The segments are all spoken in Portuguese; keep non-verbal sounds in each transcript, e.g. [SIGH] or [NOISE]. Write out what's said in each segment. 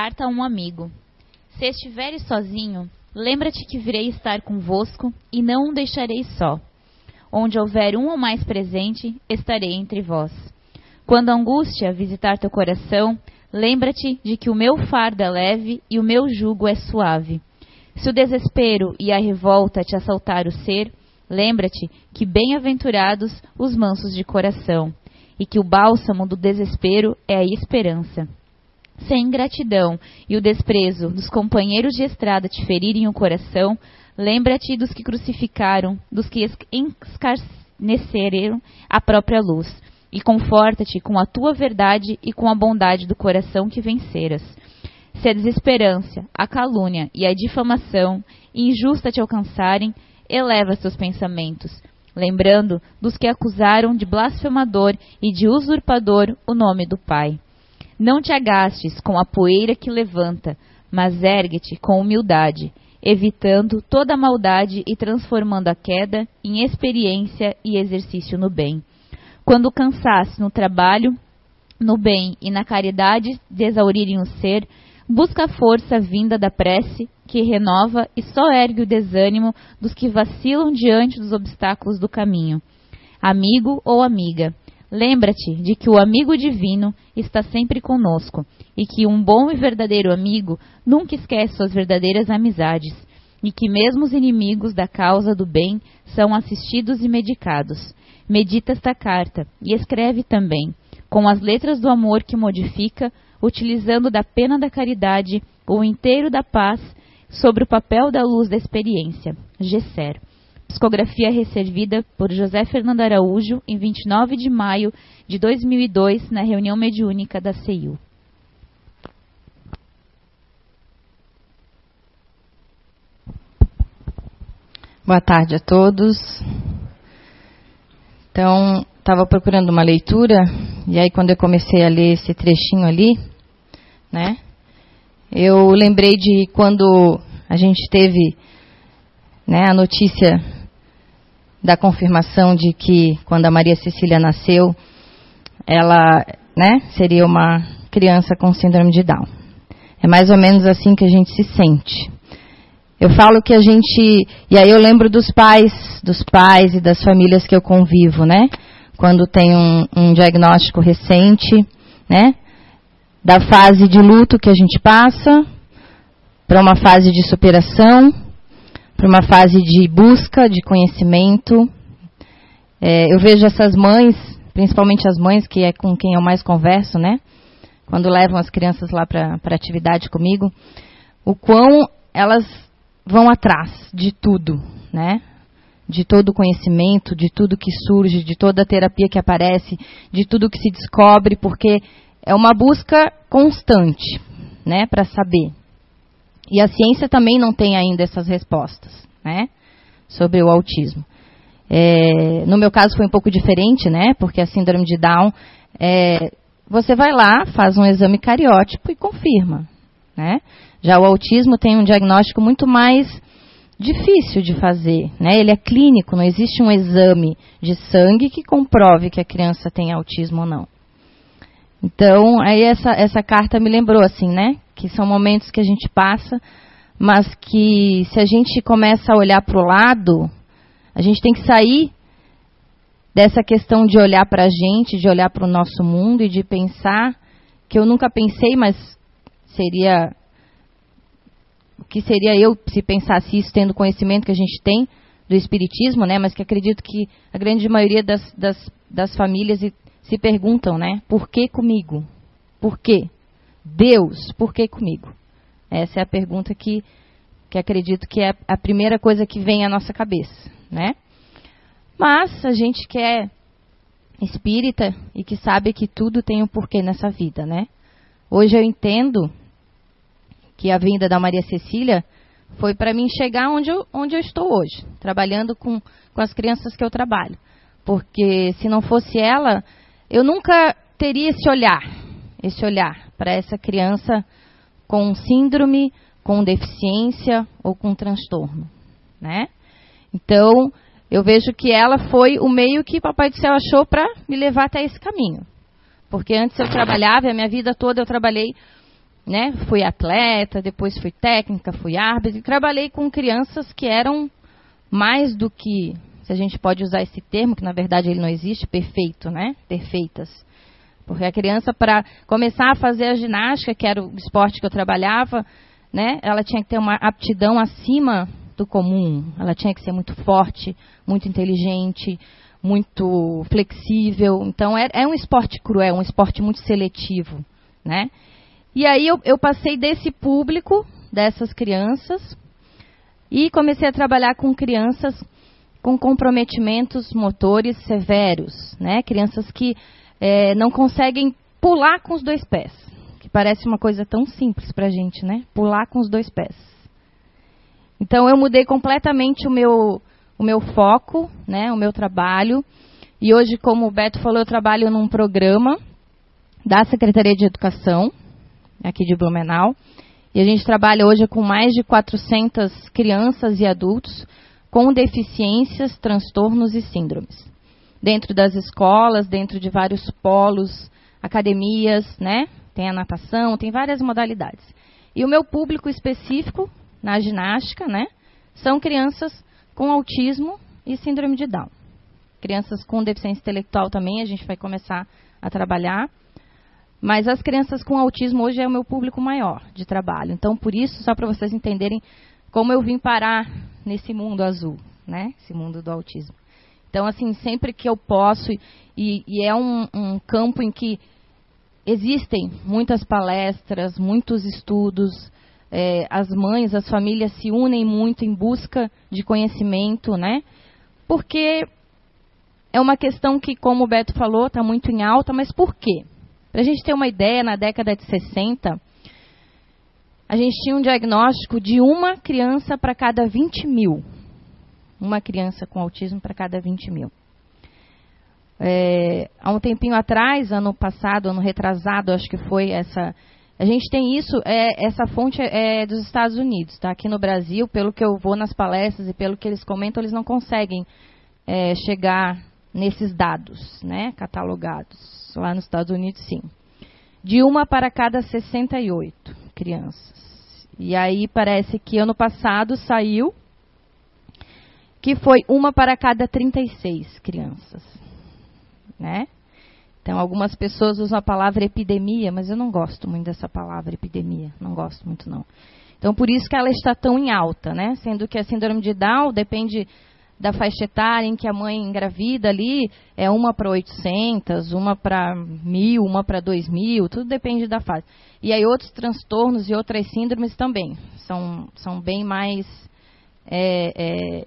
Carta a um amigo. Se estiveres sozinho, lembra-te que virei estar convosco e não o deixarei só. Onde houver um ou mais presente, estarei entre vós. Quando a angústia visitar teu coração, lembra-te de que o meu fardo é leve e o meu jugo é suave. Se o desespero e a revolta te assaltar o ser, lembra-te que bem-aventurados os mansos de coração, e que o bálsamo do desespero é a esperança. Se a ingratidão e o desprezo dos companheiros de estrada te ferirem o coração, lembra-te dos que crucificaram, dos que escarneceram a própria luz, e conforta-te com a tua verdade e com a bondade do coração que venceras. Se a desesperança, a calúnia e a difamação injusta te alcançarem, eleva seus pensamentos, lembrando dos que acusaram de blasfemador e de usurpador o nome do Pai. Não te agastes com a poeira que levanta, mas ergue-te com humildade, evitando toda maldade e transformando a queda em experiência e exercício no bem. Quando cansasse no trabalho, no bem e na caridade de exaurirem o ser, busca a força vinda da prece, que renova e só ergue o desânimo dos que vacilam diante dos obstáculos do caminho. Amigo ou amiga, Lembra-te de que o amigo divino está sempre conosco e que um bom e verdadeiro amigo nunca esquece suas verdadeiras amizades e que mesmo os inimigos da causa do bem são assistidos e medicados. Medita esta carta e escreve também, com as letras do amor que modifica, utilizando da pena da caridade o inteiro da paz sobre o papel da luz da experiência. Gesser. Psicografia recebida por José Fernando Araújo em 29 de maio de 2002 na reunião mediúnica da CEIU. Boa tarde a todos. Então, estava procurando uma leitura, e aí quando eu comecei a ler esse trechinho ali, né, eu lembrei de quando a gente teve né, a notícia da confirmação de que quando a Maria Cecília nasceu, ela né, seria uma criança com síndrome de Down. É mais ou menos assim que a gente se sente. Eu falo que a gente. E aí eu lembro dos pais, dos pais e das famílias que eu convivo, né? Quando tem um, um diagnóstico recente, né? Da fase de luto que a gente passa para uma fase de superação para uma fase de busca de conhecimento. É, eu vejo essas mães, principalmente as mães, que é com quem eu mais converso, né? Quando levam as crianças lá para atividade comigo, o quão elas vão atrás de tudo, né? De todo o conhecimento, de tudo que surge, de toda a terapia que aparece, de tudo que se descobre, porque é uma busca constante, né, para saber. E a ciência também não tem ainda essas respostas, né? Sobre o autismo. É, no meu caso foi um pouco diferente, né? Porque a síndrome de Down, é, você vai lá, faz um exame cariótipo e confirma, né? Já o autismo tem um diagnóstico muito mais difícil de fazer, né? Ele é clínico, não existe um exame de sangue que comprove que a criança tem autismo ou não. Então, aí essa, essa carta me lembrou assim, né? Que são momentos que a gente passa, mas que se a gente começa a olhar para o lado, a gente tem que sair dessa questão de olhar para a gente, de olhar para o nosso mundo e de pensar que eu nunca pensei, mas seria o que seria eu se pensasse isso tendo conhecimento que a gente tem do espiritismo, né? Mas que acredito que a grande maioria das, das, das famílias se perguntam, né? Por que comigo? Por quê? Deus, por que comigo? Essa é a pergunta que, que acredito que é a primeira coisa que vem à nossa cabeça, né? Mas a gente que é espírita e que sabe que tudo tem um porquê nessa vida, né? Hoje eu entendo que a vinda da Maria Cecília foi para mim chegar onde eu, onde eu estou hoje, trabalhando com, com as crianças que eu trabalho. Porque se não fosse ela, eu nunca teria esse olhar, esse olhar para essa criança com síndrome, com deficiência ou com transtorno, né? Então, eu vejo que ela foi o meio que Papai do Céu achou para me levar até esse caminho. Porque antes eu trabalhava, a minha vida toda eu trabalhei né? Fui atleta, depois fui técnica, fui árbitro, e trabalhei com crianças que eram mais do que, se a gente pode usar esse termo, que na verdade ele não existe, perfeito, né? Perfeitas. Porque a criança, para começar a fazer a ginástica, que era o esporte que eu trabalhava, né? Ela tinha que ter uma aptidão acima do comum. Ela tinha que ser muito forte, muito inteligente, muito flexível. Então é, é um esporte cruel, um esporte muito seletivo, né? E aí eu, eu passei desse público, dessas crianças, e comecei a trabalhar com crianças com comprometimentos motores severos, né? Crianças que é, não conseguem pular com os dois pés, que parece uma coisa tão simples para a gente, né? Pular com os dois pés. Então eu mudei completamente o meu o meu foco, né? O meu trabalho. E hoje, como o Beto falou, eu trabalho num programa da Secretaria de Educação aqui de Blumenau. E a gente trabalha hoje com mais de 400 crianças e adultos com deficiências, transtornos e síndromes. Dentro das escolas, dentro de vários polos, academias, né? Tem a natação, tem várias modalidades. E o meu público específico na ginástica, né? São crianças com autismo e síndrome de Down. Crianças com deficiência intelectual também a gente vai começar a trabalhar. Mas as crianças com autismo hoje é o meu público maior de trabalho. Então, por isso, só para vocês entenderem como eu vim parar nesse mundo azul, né? Esse mundo do autismo. Então, assim, sempre que eu posso, e, e é um, um campo em que existem muitas palestras, muitos estudos, é, as mães, as famílias se unem muito em busca de conhecimento, né? Porque é uma questão que, como o Beto falou, está muito em alta, mas por quê? Para a gente ter uma ideia, na década de 60, a gente tinha um diagnóstico de uma criança para cada 20 mil. Uma criança com autismo para cada 20 mil. É, há um tempinho atrás, ano passado, ano retrasado, acho que foi essa. A gente tem isso, é, essa fonte é dos Estados Unidos, tá? Aqui no Brasil, pelo que eu vou nas palestras e pelo que eles comentam, eles não conseguem é, chegar nesses dados, né? Catalogados. Lá nos Estados Unidos, sim. De uma para cada 68 crianças. E aí parece que ano passado saiu que foi uma para cada 36 crianças. Né? Então, algumas pessoas usam a palavra epidemia, mas eu não gosto muito dessa palavra epidemia. Não gosto muito, não. Então, por isso que ela está tão em alta, né? Sendo que a síndrome de Down depende da faixa etária em que a mãe engravida ali é uma para 800, uma para mil, uma para 2 mil, tudo depende da fase. E aí outros transtornos e outras síndromes também são, são bem mais é, é,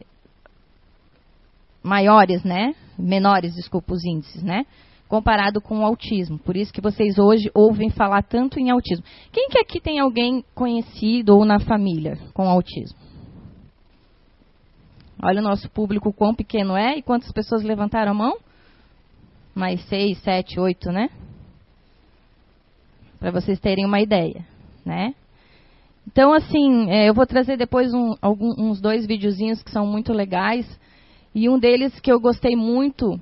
maiores, né? Menores, desculpa, os índices, né? Comparado com o autismo. Por isso que vocês hoje ouvem falar tanto em autismo. Quem que aqui tem alguém conhecido ou na família com autismo? Olha o nosso público quão pequeno é e quantas pessoas levantaram a mão? Mais seis, sete, oito, né? Para vocês terem uma ideia, né? Então, assim, é, eu vou trazer depois um, alguns, uns dois videozinhos que são muito legais. E um deles que eu gostei muito,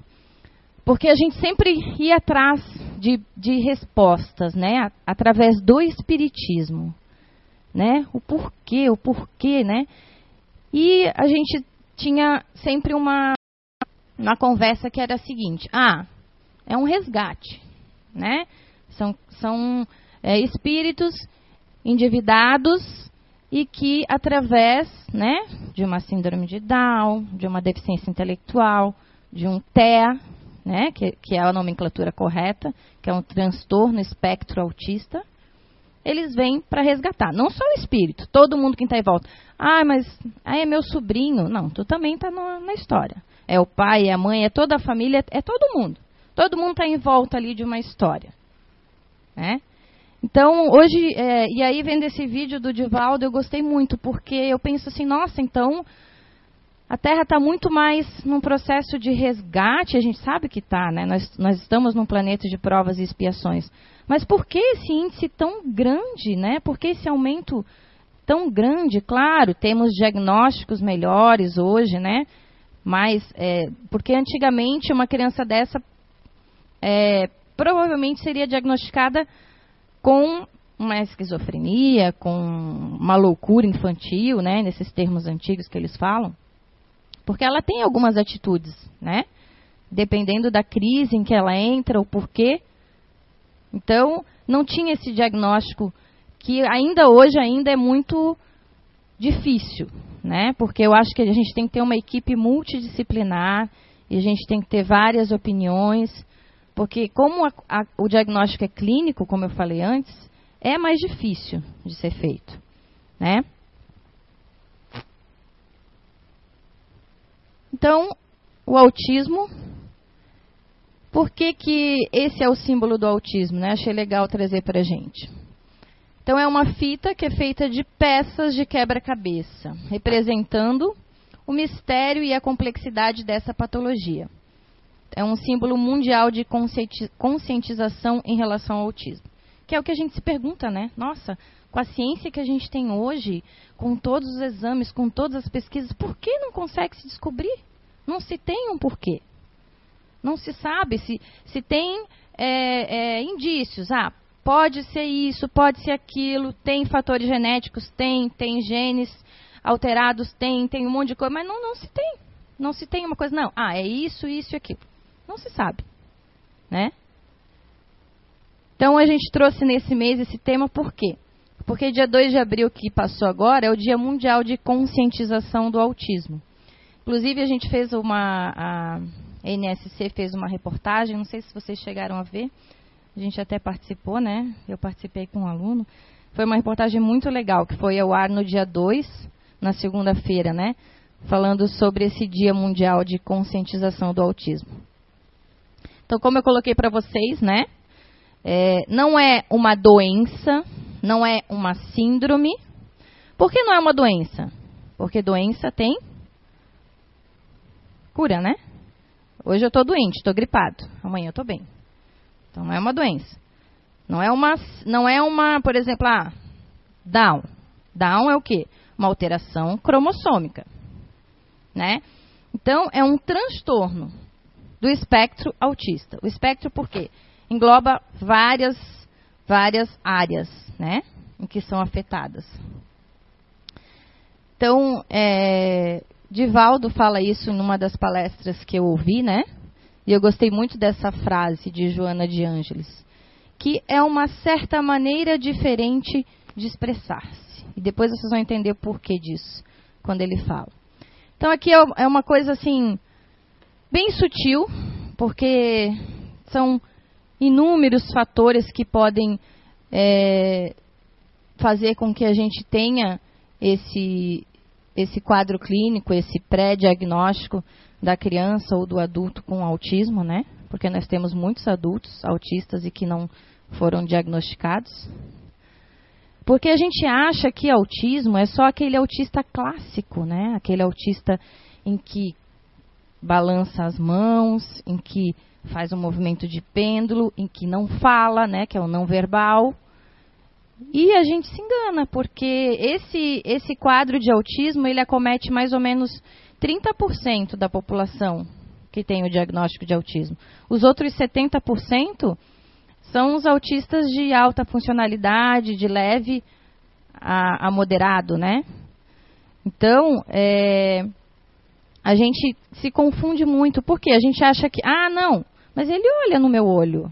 porque a gente sempre ia atrás de, de respostas, né? Através do espiritismo, né? O porquê, o porquê, né? E a gente tinha sempre uma, uma conversa que era a seguinte: ah, é um resgate, né? São, são é, espíritos endividados e que através, né, de uma síndrome de Down, de uma deficiência intelectual, de um TEA, né, que, que é a nomenclatura correta, que é um transtorno espectro autista, eles vêm para resgatar. Não só o espírito, todo mundo que está em volta. Ah, mas aí é meu sobrinho. Não, tu também está na história. É o pai, é a mãe, é toda a família, é todo mundo. Todo mundo está em volta ali de uma história. Né? Então, hoje, é, e aí vendo esse vídeo do Divaldo, eu gostei muito, porque eu penso assim, nossa, então a Terra está muito mais num processo de resgate, a gente sabe que está, né? Nós, nós estamos num planeta de provas e expiações. Mas por que esse índice tão grande, né? Por que esse aumento tão grande? Claro, temos diagnósticos melhores hoje, né? Mas, é, porque antigamente uma criança dessa é, provavelmente seria diagnosticada com uma esquizofrenia, com uma loucura infantil, né, nesses termos antigos que eles falam, porque ela tem algumas atitudes, né, dependendo da crise em que ela entra, o porquê. Então, não tinha esse diagnóstico que ainda hoje ainda é muito difícil, né? Porque eu acho que a gente tem que ter uma equipe multidisciplinar e a gente tem que ter várias opiniões, porque como a, a, o diagnóstico é clínico, como eu falei antes, é mais difícil de ser feito, né? Então, o autismo, por que, que esse é o símbolo do autismo? Né? Achei legal trazer para a gente. Então, é uma fita que é feita de peças de quebra-cabeça, representando o mistério e a complexidade dessa patologia. É um símbolo mundial de conscientização em relação ao autismo. Que é o que a gente se pergunta, né? Nossa, com a ciência que a gente tem hoje, com todos os exames, com todas as pesquisas, por que não consegue se descobrir? Não se tem um porquê. Não se sabe se, se tem é, é, indícios. Ah, pode ser isso, pode ser aquilo, tem fatores genéticos, tem, tem genes alterados, tem, tem um monte de coisa, mas não, não se tem. Não se tem uma coisa, não. Ah, é isso, isso e aquilo. Não se sabe. Né? Então a gente trouxe nesse mês esse tema por quê? Porque dia 2 de abril que passou agora é o Dia Mundial de Conscientização do Autismo. Inclusive a gente fez uma a NSC fez uma reportagem, não sei se vocês chegaram a ver. A gente até participou, né? Eu participei com um aluno. Foi uma reportagem muito legal, que foi ao ar no dia 2 na segunda-feira, né? Falando sobre esse Dia Mundial de Conscientização do Autismo. Então, como eu coloquei para vocês, né? É, não é uma doença, não é uma síndrome. Por que não é uma doença? Porque doença tem cura, né? Hoje eu estou doente, estou gripado. Amanhã eu estou bem. Então não é uma doença. Não é uma, não é uma, por exemplo, ah, Down. Down é o quê? uma alteração cromossômica, né? Então, é um transtorno do espectro autista. O espectro por quê? Engloba várias, várias áreas, né? Em que são afetadas. Então, é, Divaldo fala isso numa das palestras que eu ouvi, né? E eu gostei muito dessa frase de Joana de Ângeles, que é uma certa maneira diferente de expressar-se. E depois vocês vão entender o porquê disso, quando ele fala. Então aqui é, é uma coisa assim, bem sutil, porque são inúmeros fatores que podem é, fazer com que a gente tenha esse, esse quadro clínico, esse pré-diagnóstico da criança ou do adulto com autismo, né? Porque nós temos muitos adultos autistas e que não foram diagnosticados, porque a gente acha que autismo é só aquele autista clássico, né? Aquele autista em que balança as mãos, em que faz um movimento de pêndulo, em que não fala, né? Que é o não verbal. E a gente se engana, porque esse, esse quadro de autismo, ele acomete mais ou menos 30% da população que tem o diagnóstico de autismo. Os outros 70% são os autistas de alta funcionalidade, de leve a, a moderado, né? Então, é, a gente se confunde muito, porque a gente acha que, ah, não, mas ele olha no meu olho.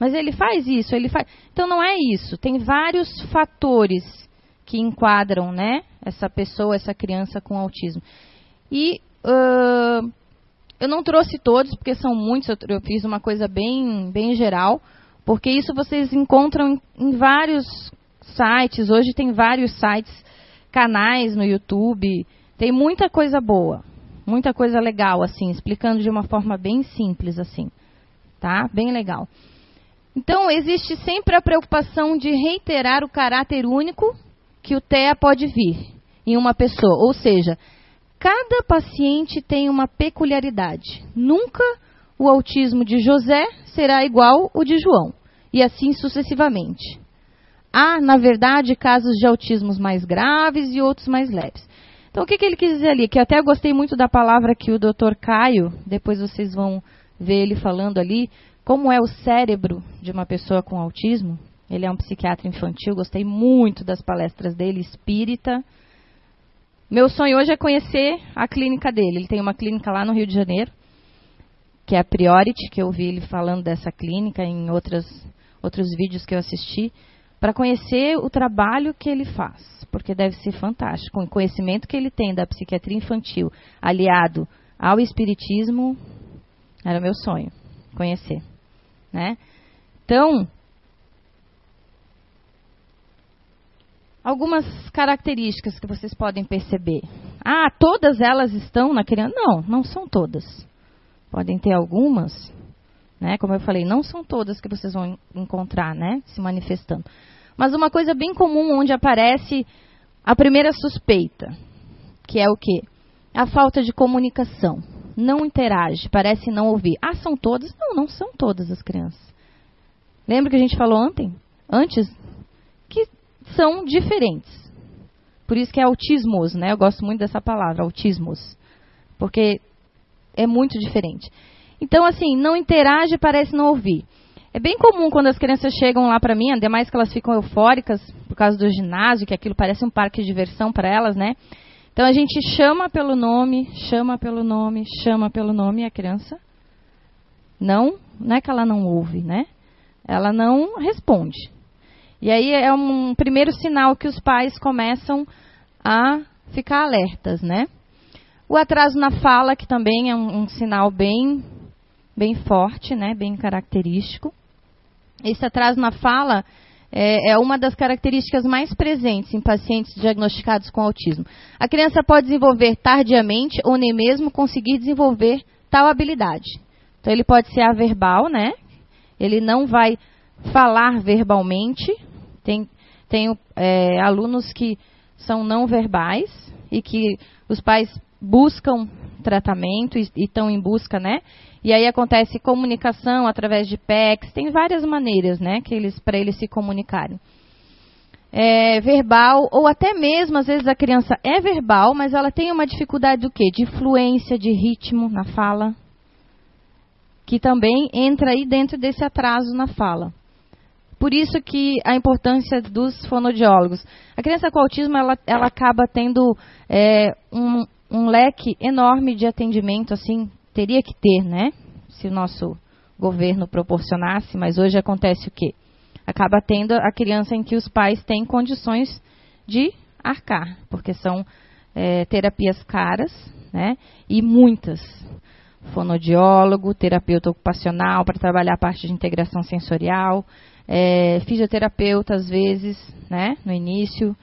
Mas ele faz isso, ele faz. Então não é isso. Tem vários fatores que enquadram, né, essa pessoa, essa criança com autismo. E uh, eu não trouxe todos, porque são muitos. Eu fiz uma coisa bem, bem geral. Porque isso vocês encontram em, em vários sites. Hoje tem vários sites, canais no YouTube. Tem muita coisa boa, muita coisa legal, assim, explicando de uma forma bem simples, assim. Tá? Bem legal. Então, existe sempre a preocupação de reiterar o caráter único que o TEA pode vir em uma pessoa. Ou seja, cada paciente tem uma peculiaridade. Nunca o autismo de José será igual o de João e assim sucessivamente. Há, na verdade, casos de autismos mais graves e outros mais leves. Então, o que, que ele quis dizer ali? Que até gostei muito da palavra que o Dr. Caio, depois vocês vão ver ele falando ali, como é o cérebro de uma pessoa com autismo. Ele é um psiquiatra infantil, gostei muito das palestras dele, espírita. Meu sonho hoje é conhecer a clínica dele. Ele tem uma clínica lá no Rio de Janeiro, que é a Priority, que eu vi ele falando dessa clínica em outras, outros vídeos que eu assisti, para conhecer o trabalho que ele faz, porque deve ser fantástico. O conhecimento que ele tem da psiquiatria infantil, aliado ao espiritismo, era meu sonho conhecer, né? Então, algumas características que vocês podem perceber. Ah, todas elas estão na criança? Não, não são todas. Podem ter algumas, né? Como eu falei, não são todas que vocês vão encontrar, né? Se manifestando. Mas uma coisa bem comum onde aparece a primeira suspeita, que é o quê? A falta de comunicação. Não interage, parece não ouvir. Ah, são todas? Não, não são todas as crianças. Lembra que a gente falou ontem? Antes? Que são diferentes. Por isso que é autismos, né? Eu gosto muito dessa palavra, autismos. Porque é muito diferente. Então, assim, não interage parece não ouvir. É bem comum quando as crianças chegam lá para mim, ainda mais que elas ficam eufóricas por causa do ginásio, que aquilo parece um parque de diversão para elas, né? Então a gente chama pelo nome, chama pelo nome, chama pelo nome e a criança não, não é que ela não ouve, né? Ela não responde. E aí é um primeiro sinal que os pais começam a ficar alertas, né? O atraso na fala, que também é um, um sinal bem, bem forte, né? Bem característico. Esse atraso na fala é, é, uma das características mais presentes em pacientes diagnosticados com autismo. A criança pode desenvolver tardiamente ou nem mesmo conseguir desenvolver tal habilidade. Então ele pode ser averbal, né? Ele não vai falar verbalmente, tem, tenho é, alunos que são não verbais e que os pais buscam tratamento e estão em busca, né? E aí acontece comunicação através de PECs, tem várias maneiras, né, que eles para eles se comunicarem. É, verbal ou até mesmo às vezes a criança é verbal, mas ela tem uma dificuldade do quê? De fluência, de ritmo na fala, que também entra aí dentro desse atraso na fala. Por isso que a importância dos fonodiólogos. A criança com autismo, ela, ela acaba tendo é, um, um leque enorme de atendimento, assim, teria que ter, né? Se o nosso governo proporcionasse, mas hoje acontece o quê? Acaba tendo a criança em que os pais têm condições de arcar, porque são é, terapias caras, né? E muitas. Fonodiólogo, terapeuta ocupacional para trabalhar a parte de integração sensorial, é, fisioterapeuta às vezes, né, no início,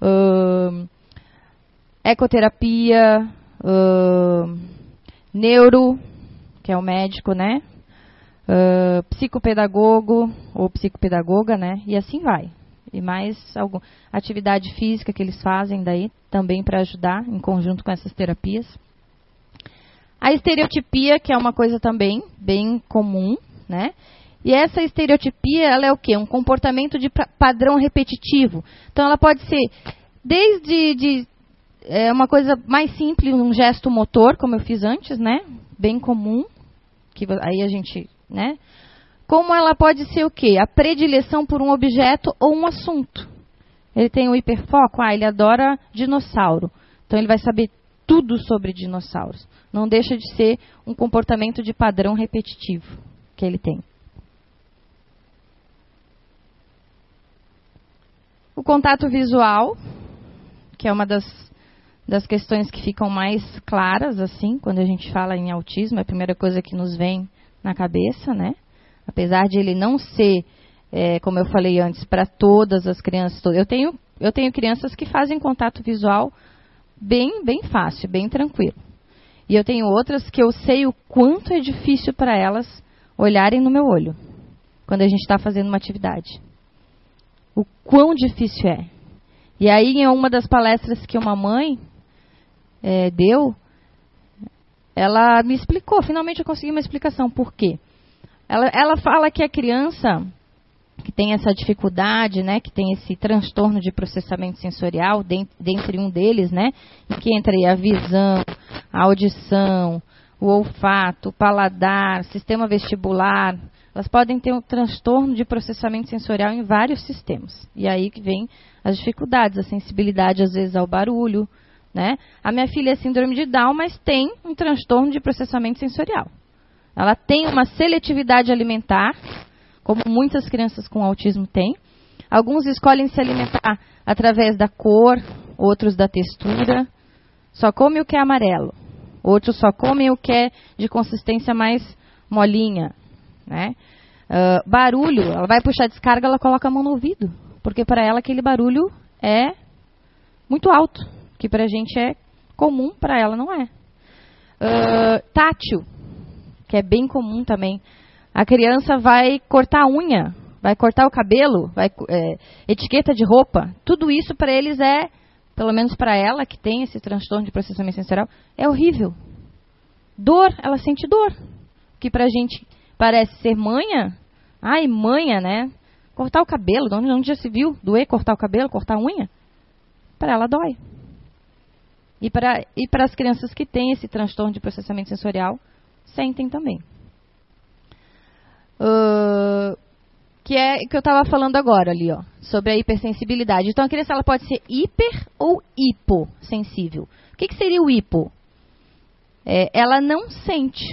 uh, ecoterapia, neuro, que é o médico, né, uh, psicopedagogo ou psicopedagoga, né, e assim vai. E mais alguma atividade física que eles fazem daí também para ajudar em conjunto com essas terapias. A estereotipia, que é uma coisa também bem comum, né? E essa estereotipia, ela é o quê? Um comportamento de padrão repetitivo. Então, ela pode ser desde de, é, uma coisa mais simples, um gesto motor, como eu fiz antes, né? Bem comum, que aí a gente, né? Como ela pode ser o quê? A predileção por um objeto ou um assunto. Ele tem um hiperfoco, ah, ele adora dinossauro. Então ele vai saber tudo sobre dinossauros. Não deixa de ser um comportamento de padrão repetitivo que ele tem. O contato visual, que é uma das, das questões que ficam mais claras, assim, quando a gente fala em autismo, é a primeira coisa que nos vem na cabeça, né? Apesar de ele não ser, é, como eu falei antes, para todas as crianças. Eu tenho, eu tenho crianças que fazem contato visual bem, bem fácil, bem tranquilo. E eu tenho outras que eu sei o quanto é difícil para elas olharem no meu olho quando a gente está fazendo uma atividade o quão difícil é. E aí, em uma das palestras que uma mãe é, deu, ela me explicou, finalmente eu consegui uma explicação. Por quê? Ela, ela fala que a criança que tem essa dificuldade, né, que tem esse transtorno de processamento sensorial, dentre um deles, né, que entra aí a visão, a audição, o olfato, o paladar, sistema vestibular, elas podem ter um transtorno de processamento sensorial em vários sistemas. E aí que vem as dificuldades, a sensibilidade às vezes ao barulho, né? A minha filha é síndrome de Down, mas tem um transtorno de processamento sensorial. Ela tem uma seletividade alimentar, como muitas crianças com autismo têm. Alguns escolhem se alimentar através da cor, outros da textura. Só come o que é amarelo. Outros só comem o que é de consistência mais molinha. Né? Uh, barulho, ela vai puxar descarga, ela coloca a mão no ouvido. Porque para ela aquele barulho é muito alto. Que para a gente é comum, para ela não é. Uh, tátil, que é bem comum também. A criança vai cortar a unha, vai cortar o cabelo, vai, é, etiqueta de roupa. Tudo isso para eles é pelo menos para ela que tem esse transtorno de processamento sensorial, é horrível. Dor, ela sente dor. Que para a gente parece ser manha, ai, manha, né? Cortar o cabelo, onde, onde já se viu doer cortar o cabelo, cortar a unha? Para ela dói. E para e as crianças que têm esse transtorno de processamento sensorial, sentem também. Uh, que é o que eu estava falando agora ali, ó, sobre a hipersensibilidade. Então a criança ela pode ser hiper ou hipossensível. O que, que seria o hipo? É, ela não sente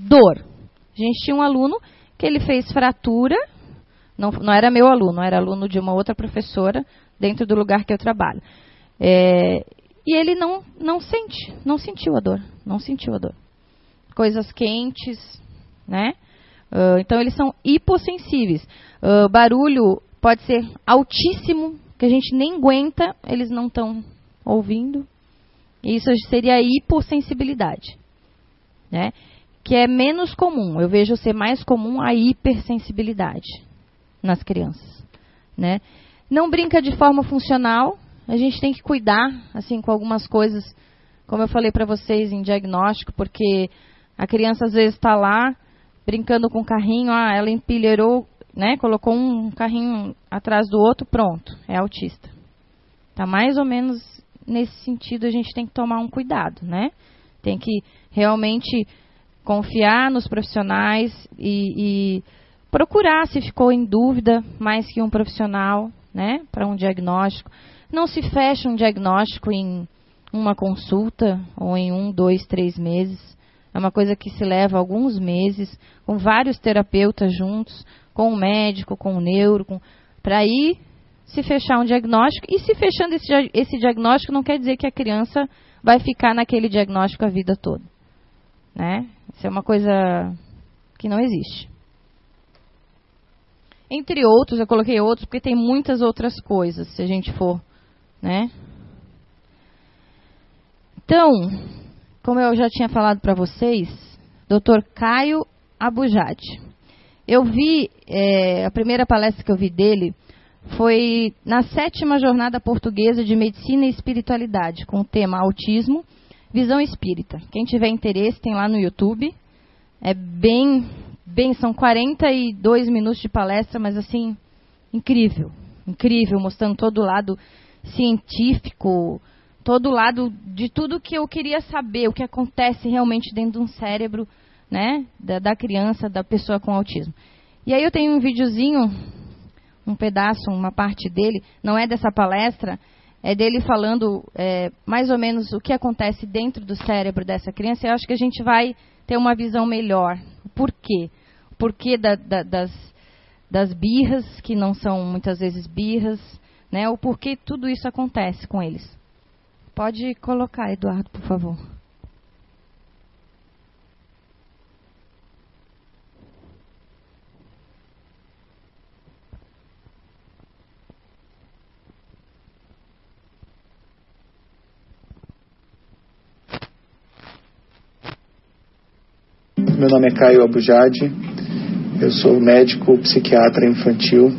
dor. A gente tinha um aluno que ele fez fratura, não, não era meu aluno, era aluno de uma outra professora dentro do lugar que eu trabalho. É, e ele não, não sente, não sentiu a dor, não sentiu a dor. Coisas quentes, né? Uh, então eles são hipossensíveis. Uh, barulho pode ser altíssimo, que a gente nem aguenta, eles não estão ouvindo. Isso seria a hipossensibilidade, né? Que é menos comum. Eu vejo ser mais comum a hipersensibilidade nas crianças, né? Não brinca de forma funcional. A gente tem que cuidar, assim, com algumas coisas, como eu falei para vocês em diagnóstico, porque a criança às vezes está lá brincando com o carrinho, ah, ela empilheirou, né, colocou um carrinho atrás do outro, pronto, é autista. Tá mais ou menos nesse sentido a gente tem que tomar um cuidado, né? Tem que realmente confiar nos profissionais e, e procurar se ficou em dúvida mais que um profissional, né, para um diagnóstico. Não se fecha um diagnóstico em uma consulta ou em um, dois, três meses. É uma coisa que se leva alguns meses, com vários terapeutas juntos, com o médico, com o neuro, para ir se fechar um diagnóstico. E se fechando esse, esse diagnóstico, não quer dizer que a criança vai ficar naquele diagnóstico a vida toda. Né? Isso é uma coisa que não existe. Entre outros, eu coloquei outros porque tem muitas outras coisas, se a gente for, né? Então, como eu já tinha falado para vocês, Dr. Caio Abujad. Eu vi, é, a primeira palestra que eu vi dele foi na sétima jornada portuguesa de Medicina e Espiritualidade, com o tema Autismo, Visão Espírita. Quem tiver interesse, tem lá no YouTube. É bem, bem, são 42 minutos de palestra, mas assim, incrível, incrível, mostrando todo o lado científico, todo lado de tudo que eu queria saber, o que acontece realmente dentro de um cérebro, né, da, da criança, da pessoa com autismo. E aí eu tenho um videozinho, um pedaço, uma parte dele, não é dessa palestra, é dele falando é, mais ou menos o que acontece dentro do cérebro dessa criança. Eu acho que a gente vai ter uma visão melhor. Por quê? O porquê da, da, das, das birras, que não são muitas vezes birras, né? O porquê tudo isso acontece com eles. Pode colocar, Eduardo, por favor. Meu nome é Caio Abujade, eu sou médico psiquiatra infantil,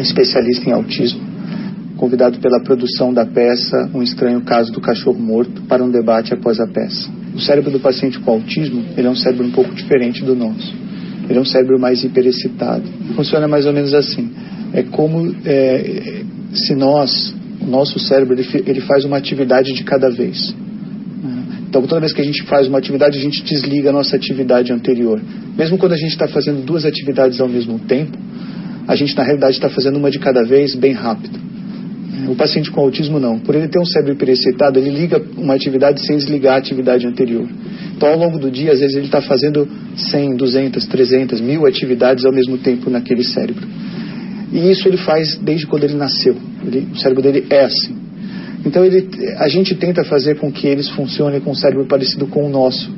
especialista em autismo convidado pela produção da peça Um Estranho Caso do Cachorro Morto para um debate após a peça. O cérebro do paciente com autismo ele é um cérebro um pouco diferente do nosso. Ele é um cérebro mais hiperexcitado. Funciona mais ou menos assim. É como é, se nós, o nosso cérebro, ele, ele faz uma atividade de cada vez. Então, toda vez que a gente faz uma atividade, a gente desliga a nossa atividade anterior. Mesmo quando a gente está fazendo duas atividades ao mesmo tempo, a gente, na realidade, está fazendo uma de cada vez bem rápido. O paciente com autismo não. Por ele ter um cérebro hiperecitado, ele liga uma atividade sem desligar a atividade anterior. Então, ao longo do dia, às vezes ele está fazendo 100, 200, 300, mil atividades ao mesmo tempo naquele cérebro. E isso ele faz desde quando ele nasceu. Ele, o cérebro dele é assim. Então, ele, a gente tenta fazer com que eles funcionem com um cérebro parecido com o nosso.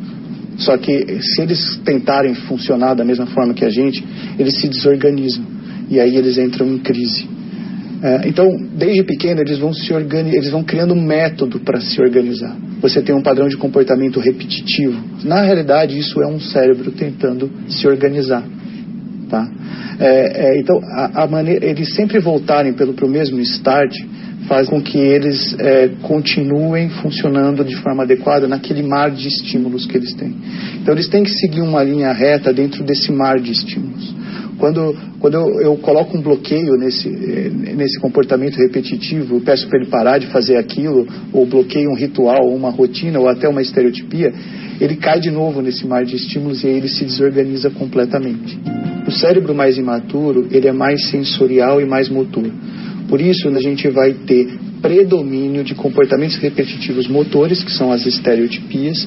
Só que se eles tentarem funcionar da mesma forma que a gente, eles se desorganizam. E aí eles entram em crise. É, então, desde pequeno, eles vão, se organi eles vão criando um método para se organizar. Você tem um padrão de comportamento repetitivo. Na realidade, isso é um cérebro tentando se organizar. Tá? É, é, então, a, a maneira, eles sempre voltarem pelo pro mesmo start faz com que eles é, continuem funcionando de forma adequada naquele mar de estímulos que eles têm. Então, eles têm que seguir uma linha reta dentro desse mar de estímulos. Quando, quando eu, eu, coloco um bloqueio nesse, nesse comportamento repetitivo, peço para ele parar de fazer aquilo, ou bloqueio um ritual, uma rotina, ou até uma estereotipia, ele cai de novo nesse mar de estímulos e aí ele se desorganiza completamente. O cérebro mais imaturo, ele é mais sensorial e mais motor. Por isso, a gente vai ter predomínio de comportamentos repetitivos motores, que são as estereotipias,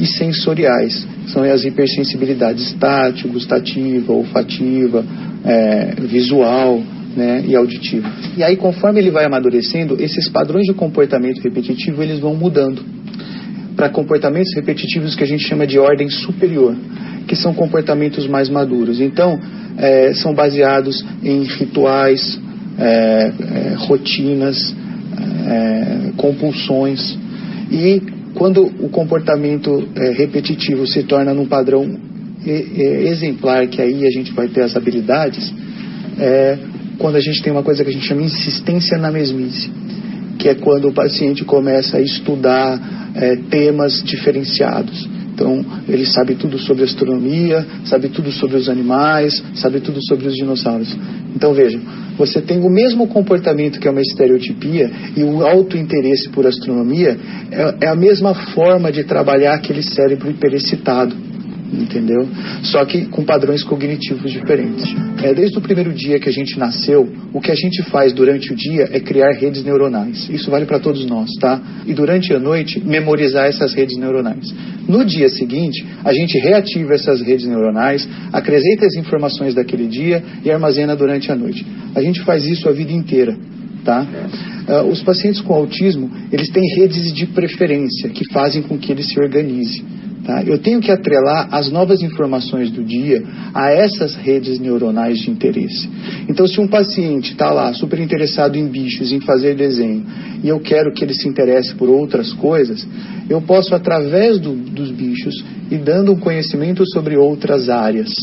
e sensoriais, são as hipersensibilidades tátil, gustativa, olfativa, é, visual né, e auditiva. E aí, conforme ele vai amadurecendo, esses padrões de comportamento repetitivo eles vão mudando para comportamentos repetitivos que a gente chama de ordem superior, que são comportamentos mais maduros. Então, é, são baseados em rituais, é, é, rotinas, é, compulsões e quando o comportamento é, repetitivo se torna num padrão exemplar, que aí a gente vai ter as habilidades, é quando a gente tem uma coisa que a gente chama insistência na mesmice, que é quando o paciente começa a estudar é, temas diferenciados. Então, ele sabe tudo sobre astronomia, sabe tudo sobre os animais, sabe tudo sobre os dinossauros. Então, vejam, você tem o mesmo comportamento que é uma estereotipia e o alto interesse por astronomia é, é a mesma forma de trabalhar aquele cérebro hiperexcitado entendeu? Só que com padrões cognitivos diferentes. É, desde o primeiro dia que a gente nasceu, o que a gente faz durante o dia é criar redes neuronais. Isso vale para todos nós, tá? E durante a noite, memorizar essas redes neuronais. No dia seguinte, a gente reativa essas redes neuronais, acrescenta as informações daquele dia e armazena durante a noite. A gente faz isso a vida inteira, tá? Uh, os pacientes com autismo, eles têm redes de preferência que fazem com que ele se organize. Tá? Eu tenho que atrelar as novas informações do dia a essas redes neuronais de interesse. Então, se um paciente está lá super interessado em bichos, em fazer desenho, e eu quero que ele se interesse por outras coisas, eu posso, através do, dos bichos, ir dando um conhecimento sobre outras áreas.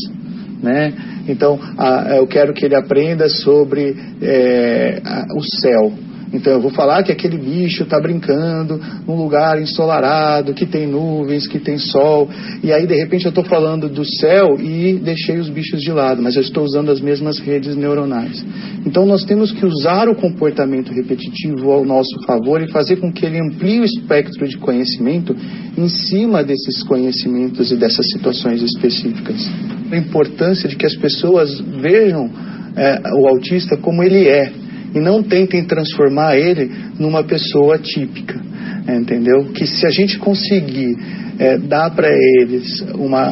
Né? Então, a, eu quero que ele aprenda sobre é, a, o céu. Então eu vou falar que aquele bicho está brincando num lugar ensolarado, que tem nuvens, que tem sol, e aí de repente eu estou falando do céu e deixei os bichos de lado, mas eu estou usando as mesmas redes neuronais. Então nós temos que usar o comportamento repetitivo ao nosso favor e fazer com que ele amplie o espectro de conhecimento em cima desses conhecimentos e dessas situações específicas. A importância de que as pessoas vejam é, o autista como ele é e não tentem transformar ele numa pessoa típica, entendeu? Que se a gente conseguir é, dar para eles uma,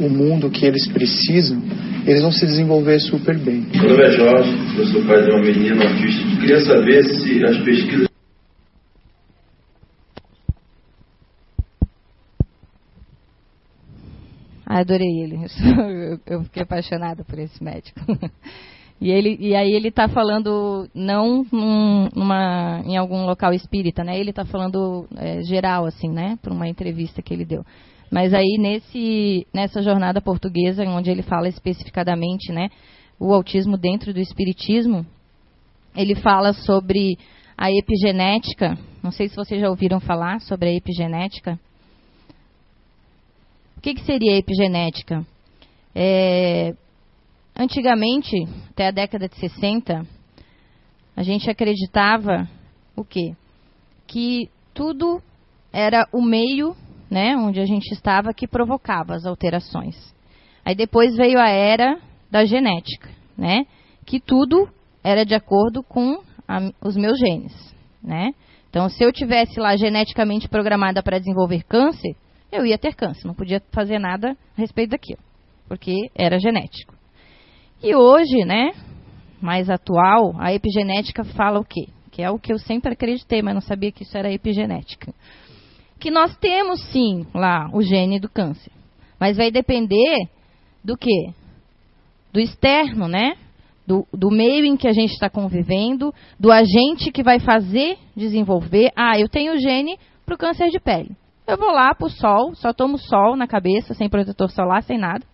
o mundo que eles precisam, eles vão se desenvolver super bem. Meu nome é Jorge, eu sou pai de uma menina autista. Queria saber se as pesquisas Ah, adorei ele. [LAUGHS] Eu fiquei apaixonada por esse médico. [LAUGHS] E, ele, e aí ele está falando não num, numa, em algum local espírita, né? Ele está falando é, geral, assim, né? Para uma entrevista que ele deu. Mas aí nesse, nessa jornada portuguesa, onde ele fala especificadamente, né? O autismo dentro do espiritismo, ele fala sobre a epigenética. Não sei se vocês já ouviram falar sobre a epigenética. O que, que seria a epigenética? É, Antigamente, até a década de 60, a gente acreditava o quê? Que tudo era o meio, né, onde a gente estava que provocava as alterações. Aí depois veio a era da genética, né, que tudo era de acordo com a, os meus genes, né? Então, se eu tivesse lá geneticamente programada para desenvolver câncer, eu ia ter câncer, não podia fazer nada a respeito daquilo, porque era genético. E hoje, né, mais atual, a epigenética fala o quê? Que é o que eu sempre acreditei, mas não sabia que isso era epigenética. Que nós temos sim lá o gene do câncer, mas vai depender do quê? Do externo, né? Do, do, meio em que a gente está convivendo, do agente que vai fazer desenvolver. Ah, eu tenho gene para o câncer de pele. Eu vou lá para o sol, só tomo sol na cabeça, sem protetor solar, sem nada.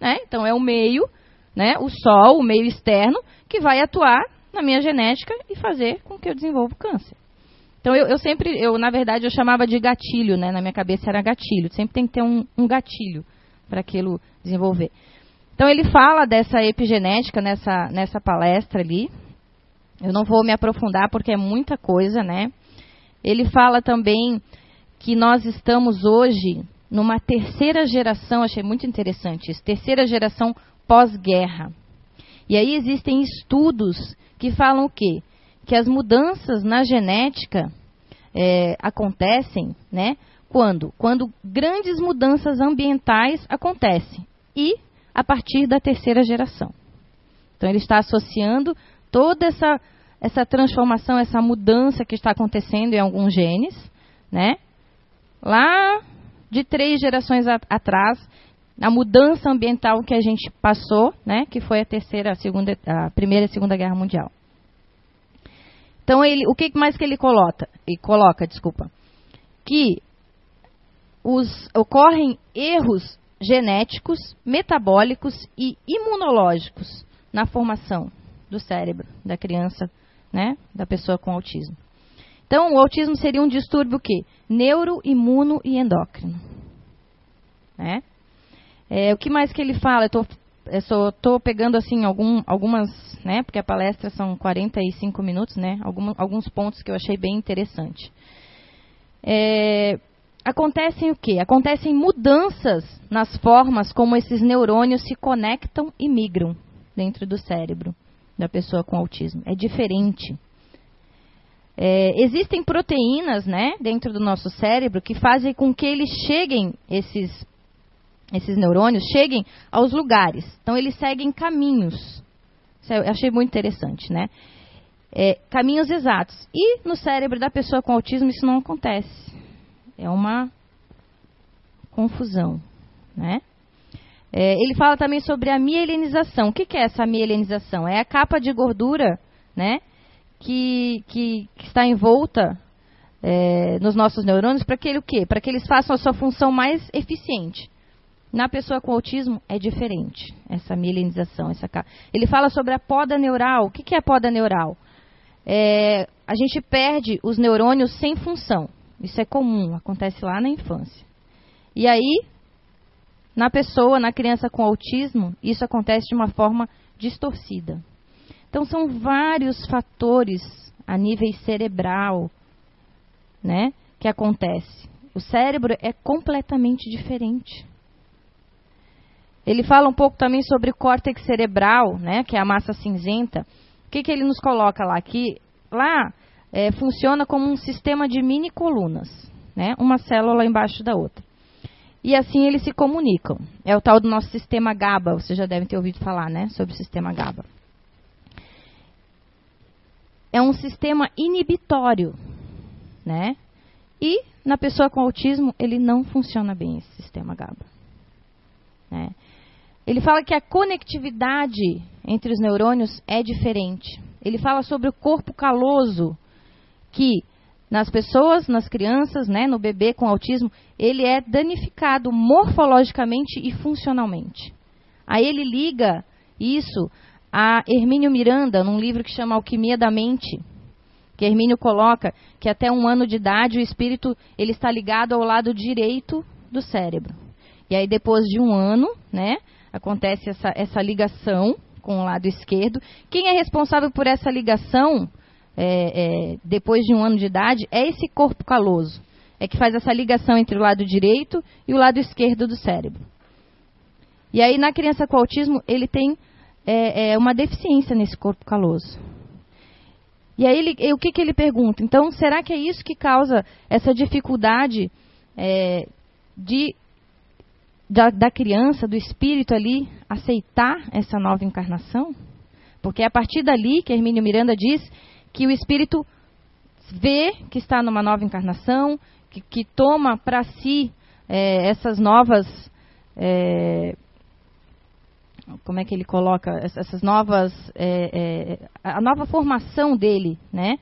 Né? Então é o meio, né? o sol, o meio externo, que vai atuar na minha genética e fazer com que eu desenvolva câncer. Então eu, eu sempre, eu na verdade eu chamava de gatilho, né? Na minha cabeça era gatilho. Sempre tem que ter um, um gatilho para aquilo desenvolver. Então ele fala dessa epigenética nessa, nessa palestra ali. Eu não vou me aprofundar porque é muita coisa, né? Ele fala também que nós estamos hoje numa terceira geração, achei muito interessante isso, terceira geração pós-guerra. E aí existem estudos que falam o quê? Que as mudanças na genética é, acontecem, né? Quando? Quando grandes mudanças ambientais acontecem. E a partir da terceira geração. Então ele está associando toda essa, essa transformação, essa mudança que está acontecendo em alguns genes, né? Lá de três gerações a, atrás, a mudança ambiental que a gente passou, né? Que foi a terceira, a segunda, a primeira e segunda guerra mundial. Então ele, o que mais que ele coloca? E coloca, desculpa, que os, ocorrem erros genéticos, metabólicos e imunológicos na formação do cérebro da criança, né, da pessoa com autismo. Então, o autismo seria um distúrbio que neuro, imuno e endócrino. Né? É, o que mais que ele fala? Eu só estou pegando assim algum, algumas, né? Porque a palestra são 45 minutos, né? Algum, alguns pontos que eu achei bem interessante. É, acontecem o quê? Acontecem mudanças nas formas como esses neurônios se conectam e migram dentro do cérebro da pessoa com autismo. É diferente. É, existem proteínas, né, dentro do nosso cérebro que fazem com que eles cheguem esses esses neurônios cheguem aos lugares. Então eles seguem caminhos. Isso eu achei muito interessante, né? É, caminhos exatos. E no cérebro da pessoa com autismo isso não acontece. É uma confusão, né? É, ele fala também sobre a mielinização. O que, que, é essa mielinização? É a capa de gordura, né? Que, que, que está envolta é, nos nossos neurônios para que ele o quê? Para que eles façam a sua função mais eficiente. Na pessoa com autismo é diferente essa mielinização. Essa. Ele fala sobre a poda neural. O que, é a poda neural? É, a gente perde os neurônios sem função. Isso é comum, acontece lá na infância. E aí, na pessoa, na criança com autismo, isso acontece de uma forma distorcida. Então, são vários fatores a nível cerebral né, que acontece. O cérebro é completamente diferente. Ele fala um pouco também sobre o córtex cerebral, né, que é a massa cinzenta. O que, que ele nos coloca lá? Que lá é, funciona como um sistema de mini colunas, né? uma célula embaixo da outra. E assim eles se comunicam. É o tal do nosso sistema GABA, vocês já devem ter ouvido falar né? sobre o sistema GABA. É um sistema inibitório. Né? E na pessoa com autismo, ele não funciona bem, esse sistema GABA. Né? Ele fala que a conectividade entre os neurônios é diferente. Ele fala sobre o corpo caloso que nas pessoas, nas crianças, né, no bebê com autismo, ele é danificado morfologicamente e funcionalmente. Aí ele liga isso a Hermínio Miranda, num livro que chama Alquimia da Mente, que Hermínio coloca que até um ano de idade o espírito ele está ligado ao lado direito do cérebro. E aí depois de um ano, né, acontece essa, essa ligação com o lado esquerdo. Quem é responsável por essa ligação é, é, depois de um ano de idade, é esse corpo caloso. é que faz essa ligação entre o lado direito e o lado esquerdo do cérebro. E aí, na criança com autismo, ele tem é, é, uma deficiência nesse corpo caloso. E aí, ele, o que, que ele pergunta? Então, será que é isso que causa essa dificuldade é, de, da, da criança, do espírito ali, aceitar essa nova encarnação? Porque é a partir dali que Hermínio Miranda diz que o espírito vê que está numa nova encarnação, que, que toma para si é, essas novas é, como é que ele coloca essas novas é, é, a nova formação dele, né?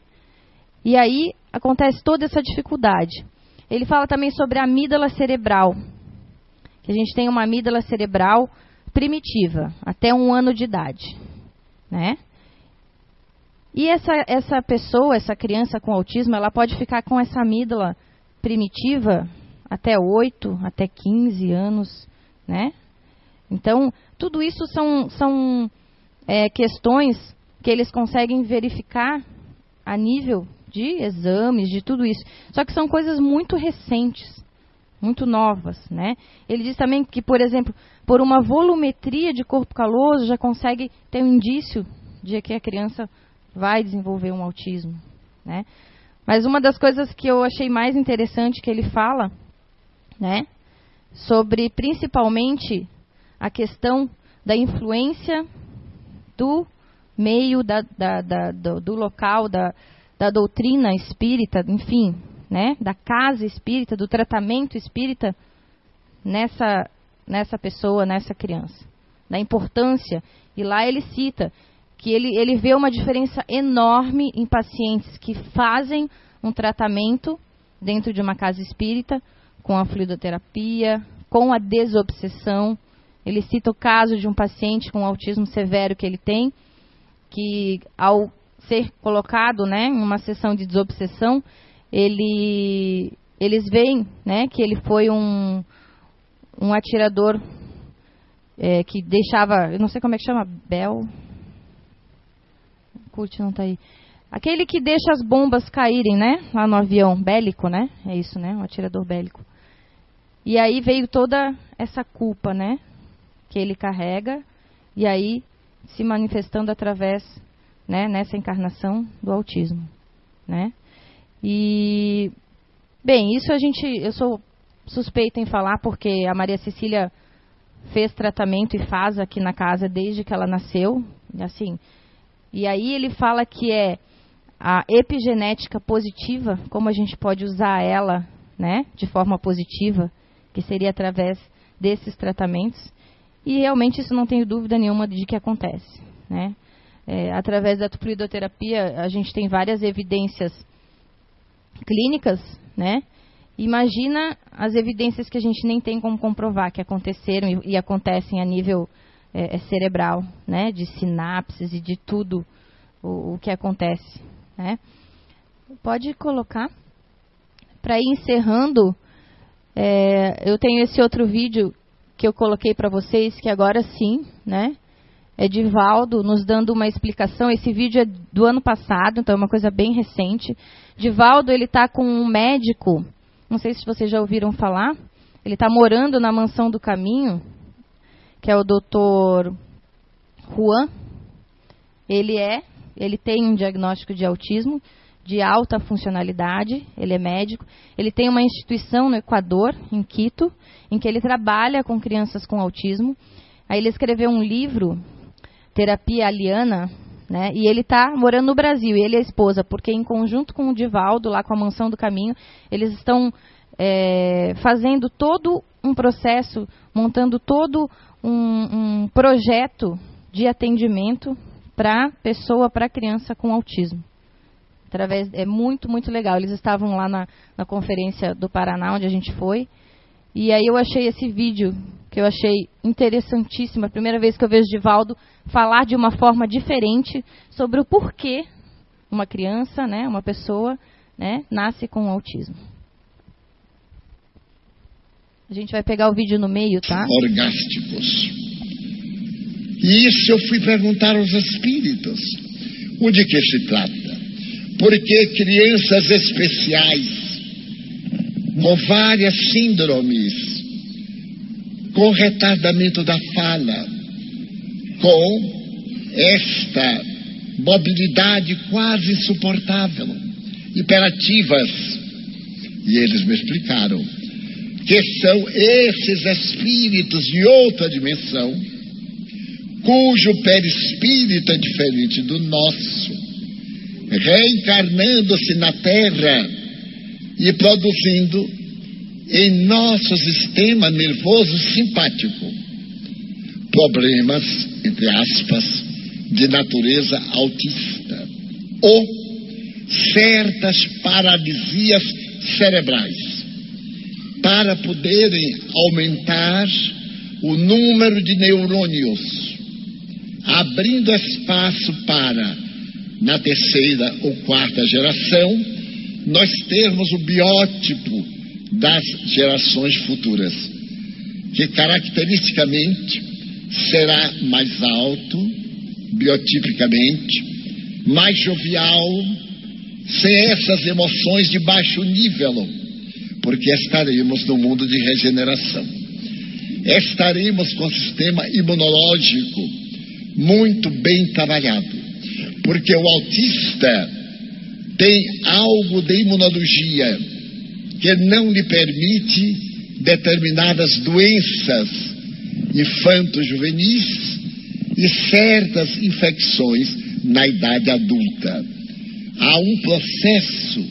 E aí acontece toda essa dificuldade. Ele fala também sobre a amígdala cerebral, que a gente tem uma amígdala cerebral primitiva até um ano de idade, né? E essa essa pessoa, essa criança com autismo, ela pode ficar com essa amígdala primitiva até 8, até 15 anos, né? Então, tudo isso são, são é, questões que eles conseguem verificar a nível de exames, de tudo isso. Só que são coisas muito recentes, muito novas, né? Ele diz também que, por exemplo, por uma volumetria de corpo caloso já consegue ter um indício de que a criança vai desenvolver um autismo, né? Mas uma das coisas que eu achei mais interessante que ele fala, né, sobre principalmente a questão da influência do meio, da, da, da, do, do, local, da, da doutrina espírita, enfim, né, da casa espírita, do tratamento espírita nessa, nessa pessoa, nessa criança. Da importância. E lá ele cita que ele, ele vê uma diferença enorme em pacientes que fazem um tratamento dentro de uma casa espírita, com a fluidoterapia, com a desobsessão, ele cita o caso de um paciente com autismo severo que ele tem, que ao ser colocado né, em uma sessão de desobsessão, ele, eles veem né, que ele foi um, um atirador é, que deixava, eu não sei como é que chama, Bel. Curte não está aí. Aquele que deixa as bombas caírem, né? Lá no avião bélico, né? É isso, né? Um atirador bélico. E aí veio toda essa culpa, né? que ele carrega e aí se manifestando através, né, nessa encarnação do autismo, né? E bem, isso a gente, eu sou suspeita em falar porque a Maria Cecília fez tratamento e faz aqui na casa desde que ela nasceu, assim. E aí ele fala que é a epigenética positiva, como a gente pode usar ela, né, de forma positiva, que seria através desses tratamentos. E realmente isso não tenho dúvida nenhuma de que acontece. Né? É, através da fluidoterapia, a gente tem várias evidências clínicas, né? Imagina as evidências que a gente nem tem como comprovar que aconteceram e, e acontecem a nível é, é cerebral, né? De sinapses e de tudo o, o que acontece, né? Pode colocar. Para ir encerrando, é, eu tenho esse outro vídeo que eu coloquei para vocês, que agora sim, né? É Divaldo nos dando uma explicação. Esse vídeo é do ano passado, então é uma coisa bem recente. Divaldo, ele está com um médico, não sei se vocês já ouviram falar, ele está morando na Mansão do Caminho, que é o doutor Juan. Ele é, ele tem um diagnóstico de autismo de alta funcionalidade, ele é médico. Ele tem uma instituição no Equador, em Quito, em que ele trabalha com crianças com autismo. Aí ele escreveu um livro, Terapia Aliana, né? E ele está morando no Brasil, ele e a esposa, porque em conjunto com o Divaldo, lá com a Mansão do Caminho, eles estão é, fazendo todo um processo, montando todo um, um projeto de atendimento para pessoa, para criança com autismo através é muito muito legal. Eles estavam lá na, na conferência do Paraná onde a gente foi e aí eu achei esse vídeo que eu achei interessantíssimo. A primeira vez que eu vejo Divaldo falar de uma forma diferente sobre o porquê uma criança, né, uma pessoa, né, nasce com autismo. A gente vai pegar o vídeo no meio, tá? Orgásticos. E isso eu fui perguntar aos espíritos. O de que se trata? porque crianças especiais com várias síndromes, com retardamento da fala, com esta mobilidade quase insuportável, hiperativas. E eles me explicaram que são esses espíritos de outra dimensão, cujo perispírito é diferente do nosso, reencarnando-se na Terra e produzindo em nosso sistema nervoso simpático. Problemas, entre aspas, de natureza autista. Ou certas paralisias cerebrais. Para poderem aumentar o número de neurônios, abrindo espaço para, na terceira ou quarta geração, nós termos o biótipo das gerações futuras, que caracteristicamente será mais alto, biotipicamente, mais jovial, sem essas emoções de baixo nível, porque estaremos no mundo de regeneração. Estaremos com o sistema imunológico muito bem trabalhado, porque o autista tem algo de imunologia que não lhe permite determinadas doenças infanto-juvenis e certas infecções na idade adulta. Há um processo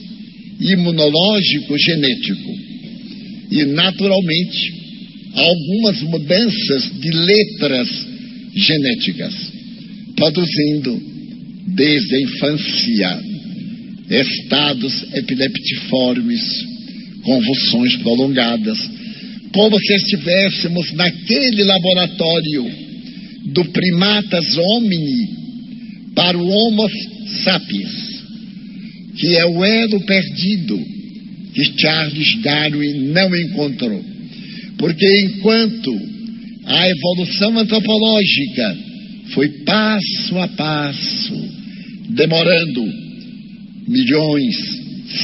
imunológico genético e, naturalmente, algumas mudanças de letras genéticas, produzindo desde a infância estados epileptiformes, convulsões prolongadas, como se estivéssemos naquele laboratório do primatas homini para o Homo sapiens, que é o elo perdido que Charles Darwin não encontrou. Porque enquanto a evolução antropológica foi passo a passo, demorando milhões,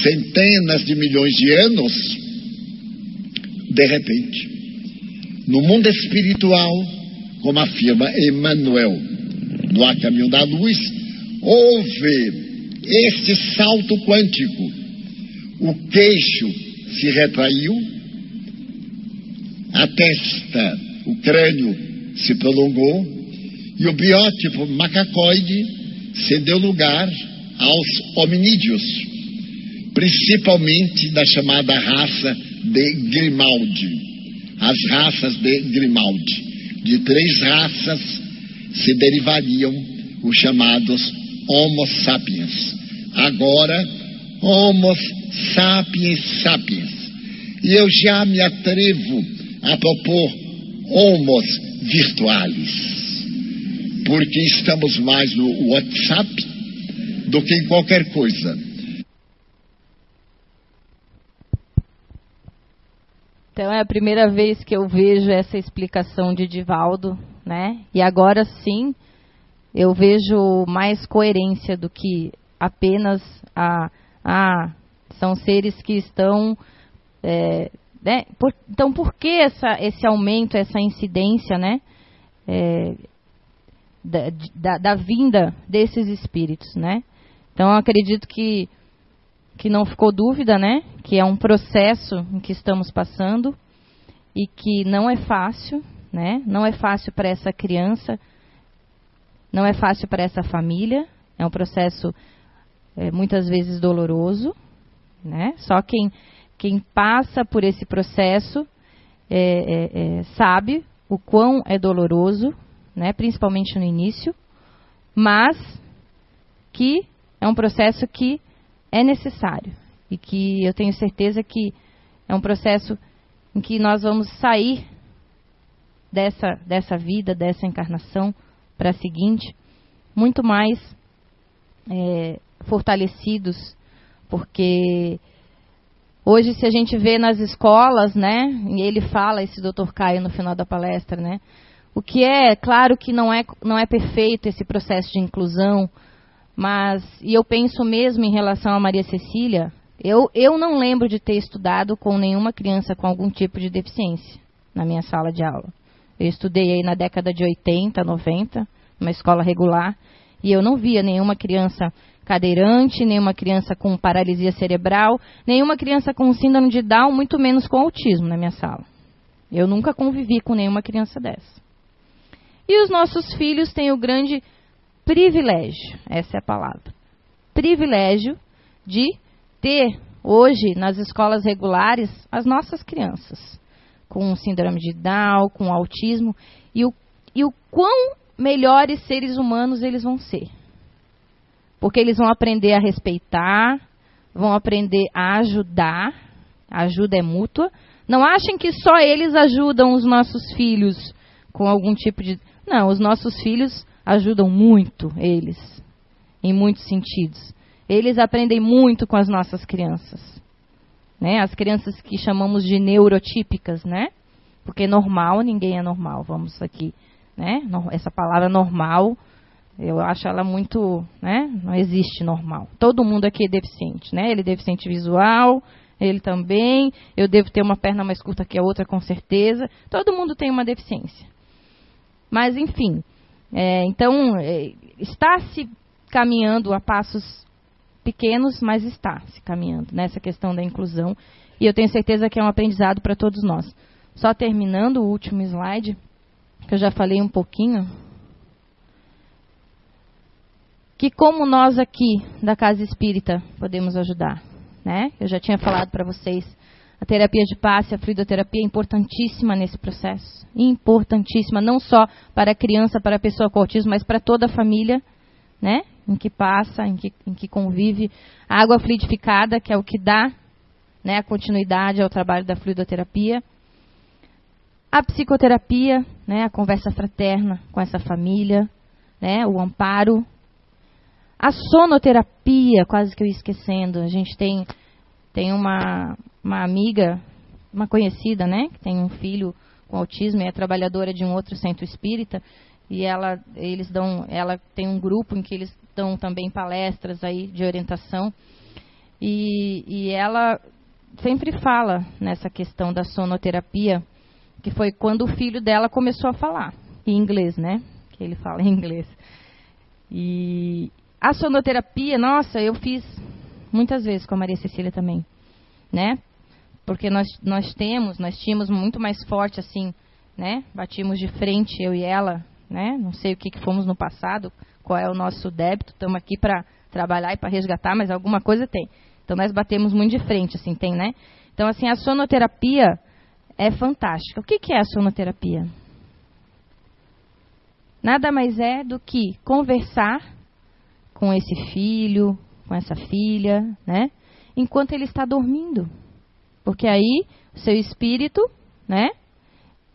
centenas de milhões de anos, de repente, no mundo espiritual, como afirma Emmanuel no A Caminho da Luz, houve este salto quântico. O queixo se retraiu, a testa, o crânio se prolongou e o biótipo macacoide cedeu lugar aos hominídeos, principalmente da chamada raça de Grimaldi, as raças de Grimaldi de três raças se derivariam os chamados Homo sapiens. Agora, Homo sapiens sapiens. E eu já me atrevo a propor Homos virtuais. Porque estamos mais no WhatsApp do que em qualquer coisa. Então é a primeira vez que eu vejo essa explicação de Divaldo, né? E agora sim eu vejo mais coerência do que apenas a, a são seres que estão é, né? Por, então por que essa, esse aumento, essa incidência, né? É, da, da, da, vinda desses espíritos, né? Então eu acredito que que não ficou dúvida, né? Que é um processo em que estamos passando e que não é fácil, né? Não é fácil para essa criança, não é fácil para essa família. É um processo é, muitas vezes doloroso, né? Só quem quem passa por esse processo é, é, é sabe o quão é doloroso, né? Principalmente no início, mas que é um processo que é necessário e que eu tenho certeza que é um processo em que nós vamos sair dessa, dessa vida, dessa encarnação para a seguinte, muito mais é, fortalecidos, porque hoje se a gente vê nas escolas, né, e ele fala, esse doutor Caio no final da palestra, né, o que é, claro que não é, não é perfeito esse processo de inclusão, mas, e eu penso mesmo em relação a Maria Cecília, Eu, eu não lembro de ter estudado com nenhuma criança com algum tipo de deficiência na minha sala de aula. Eu estudei aí na década de 80, 90, numa escola regular, e eu não via nenhuma criança cadeirante, nenhuma criança com paralisia cerebral, nenhuma criança com síndrome de Down, muito menos com autismo na minha sala. Eu nunca convivi com nenhuma criança dessa. E os nossos filhos têm o grande privilégio, essa é a palavra, privilégio de ter hoje nas escolas regulares as nossas crianças com síndrome de Down, com autismo e o, e o quão melhores seres humanos eles vão ser. Porque eles vão aprender a respeitar, vão aprender a ajudar, a ajuda é mútua. Não achem que só eles ajudam os nossos filhos com algum tipo de. Não, os nossos filhos ajudam muito eles, em muitos sentidos. Eles aprendem muito com as nossas crianças. Né? As crianças que chamamos de neurotípicas, né? Porque normal, ninguém é normal. Vamos aqui, né? Essa palavra normal, eu acho ela muito, né? Não existe normal. Todo mundo aqui é deficiente, né? Ele é deficiente visual, ele também. Eu devo ter uma perna mais curta que a outra, com certeza. Todo mundo tem uma deficiência. Mas, enfim, é, então, é, está se caminhando a passos pequenos, mas está se caminhando nessa questão da inclusão. E eu tenho certeza que é um aprendizado para todos nós. Só terminando o último slide, que eu já falei um pouquinho. Que como nós aqui da Casa Espírita podemos ajudar, né? Eu já tinha falado para vocês, a terapia de passe, a fluidoterapia é importantíssima nesse processo. Importantíssima, não só para a criança, para a pessoa com autismo, mas para toda a família, né? Em que passa, em que, em que convive. A água fluidificada, que é o que dá né, a continuidade ao trabalho da fluidoterapia. A psicoterapia, né, a conversa fraterna com essa família, né, o amparo. A sonoterapia, quase que eu esquecendo. A gente tem, tem uma, uma amiga, uma conhecida, né, que tem um filho com autismo e é trabalhadora de um outro centro espírita e ela eles dão ela tem um grupo em que eles dão também palestras aí de orientação. E, e ela sempre fala nessa questão da sonoterapia que foi quando o filho dela começou a falar em inglês né? Que ele fala em inglês. E a sonoterapia nossa eu fiz muitas vezes com a Maria Cecília também né? Porque nós nós temos nós tínhamos muito mais forte assim né? Batimos de frente eu e ela né? Não sei o que, que fomos no passado, qual é o nosso débito, estamos aqui para trabalhar e para resgatar, mas alguma coisa tem. Então nós batemos muito de frente, assim, tem, né? Então, assim, a sonoterapia é fantástica. O que, que é a sonoterapia? Nada mais é do que conversar com esse filho, com essa filha, né? Enquanto ele está dormindo. Porque aí o seu espírito, né?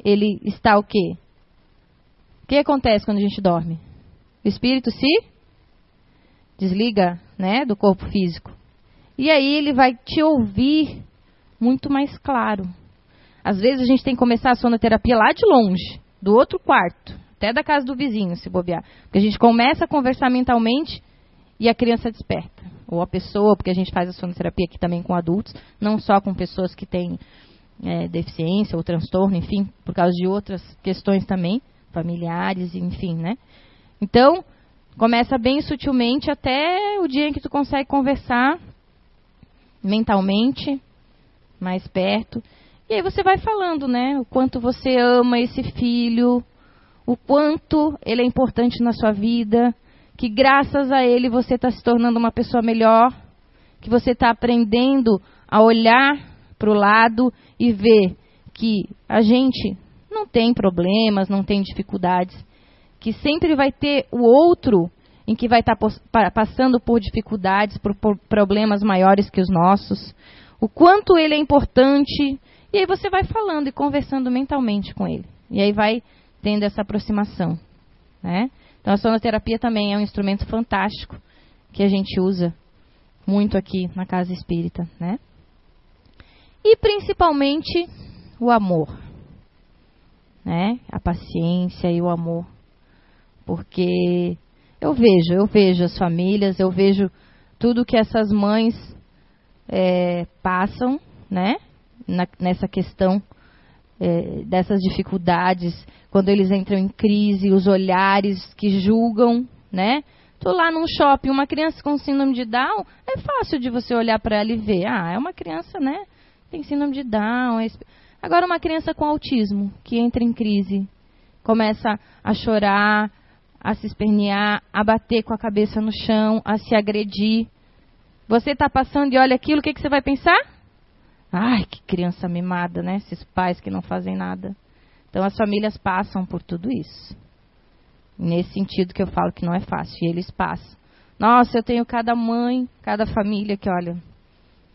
Ele está o quê? O que acontece quando a gente dorme? O espírito se desliga, né, do corpo físico. E aí ele vai te ouvir muito mais claro. Às vezes a gente tem que começar a sonoterapia lá de longe, do outro quarto, até da casa do vizinho, se bobear. Porque a gente começa a conversar mentalmente e a criança desperta. Ou a pessoa, porque a gente faz a sonoterapia aqui também com adultos, não só com pessoas que têm é, deficiência ou transtorno, enfim, por causa de outras questões também familiares, enfim, né? Então, começa bem sutilmente até o dia em que tu consegue conversar mentalmente, mais perto. E aí você vai falando, né? O quanto você ama esse filho, o quanto ele é importante na sua vida, que graças a ele você está se tornando uma pessoa melhor, que você está aprendendo a olhar para o lado e ver que a gente não tem problemas, não tem dificuldades, que sempre vai ter o outro em que vai estar tá passando por dificuldades, por, problemas maiores que os nossos, o quanto ele é importante, e aí você vai falando e conversando mentalmente com ele. E aí vai tendo essa aproximação. Né? Então a sonoterapia também é um instrumento fantástico que a gente usa muito aqui na casa espírita. Né? E principalmente o amor né? A paciência e o amor. Porque eu vejo, eu vejo as famílias, eu vejo tudo que essas mães é, passam, né? Na, nessa questão é, dessas dificuldades, quando eles entram em crise, os olhares que julgam, né? Tô lá num shopping, uma criança com síndrome de Down, é fácil de você olhar para ela e ver, ah, é uma criança, né? Tem síndrome de Down. É... Agora uma criança com autismo que entra em crise, começa a chorar, a se espernear, a bater com a cabeça no chão, a se agredir. Você está passando e olha aquilo, o que, que você vai pensar? Ai, que criança mimada, né? Esses pais que não fazem nada. Então as famílias passam por tudo isso. Nesse sentido que eu falo que não é fácil, e eles passam. Nossa, eu tenho cada mãe, cada família que, olha,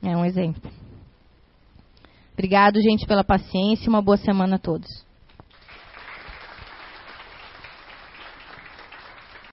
é um exemplo. Obrigado, gente, pela paciência e uma boa semana a todos.